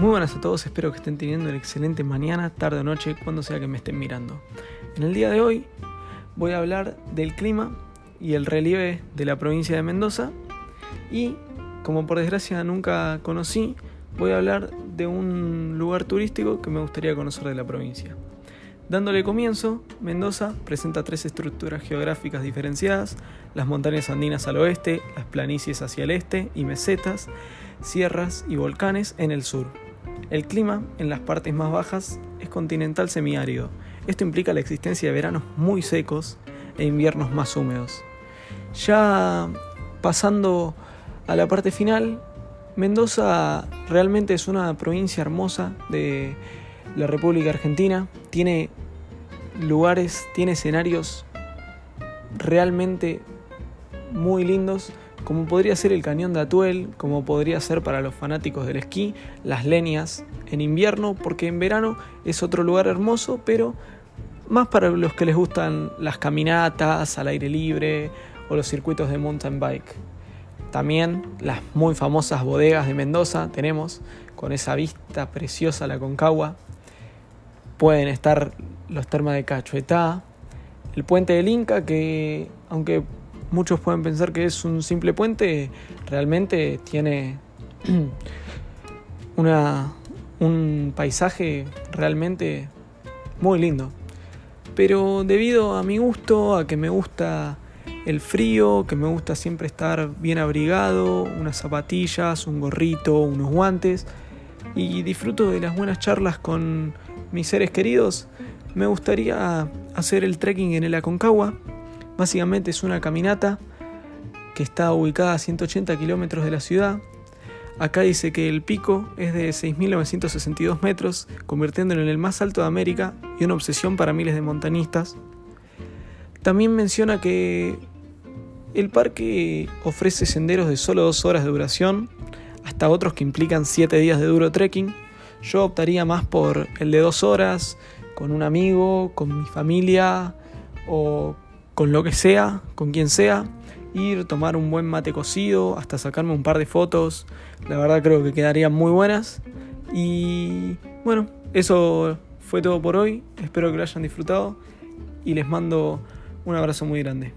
Muy buenas a todos, espero que estén teniendo una excelente mañana, tarde o noche, cuando sea que me estén mirando. En el día de hoy voy a hablar del clima y el relieve de la provincia de Mendoza y, como por desgracia nunca conocí, voy a hablar de un lugar turístico que me gustaría conocer de la provincia. Dándole comienzo, Mendoza presenta tres estructuras geográficas diferenciadas, las montañas andinas al oeste, las planicies hacia el este y mesetas, sierras y volcanes en el sur. El clima en las partes más bajas es continental semiárido. Esto implica la existencia de veranos muy secos e inviernos más húmedos. Ya pasando a la parte final, Mendoza realmente es una provincia hermosa de la República Argentina. Tiene lugares, tiene escenarios realmente muy lindos, como podría ser el cañón de Atuel, como podría ser para los fanáticos del esquí, las leñas en invierno, porque en verano es otro lugar hermoso, pero más para los que les gustan las caminatas al aire libre o los circuitos de mountain bike. También las muy famosas bodegas de Mendoza tenemos, con esa vista preciosa la Concagua. Pueden estar los termas de Cachuetá, el puente del Inca, que aunque muchos pueden pensar que es un simple puente, realmente tiene una, un paisaje realmente muy lindo. Pero debido a mi gusto, a que me gusta el frío, que me gusta siempre estar bien abrigado, unas zapatillas, un gorrito, unos guantes, y disfruto de las buenas charlas con mis seres queridos, me gustaría hacer el trekking en el Aconcagua. Básicamente es una caminata que está ubicada a 180 kilómetros de la ciudad. Acá dice que el pico es de 6.962 metros, convirtiéndolo en el más alto de América y una obsesión para miles de montañistas. También menciona que el parque ofrece senderos de solo dos horas de duración, hasta otros que implican 7 días de duro trekking. Yo optaría más por el de dos horas, con un amigo, con mi familia o con lo que sea, con quien sea, ir, tomar un buen mate cocido, hasta sacarme un par de fotos. La verdad creo que quedarían muy buenas. Y bueno, eso fue todo por hoy. Espero que lo hayan disfrutado y les mando un abrazo muy grande.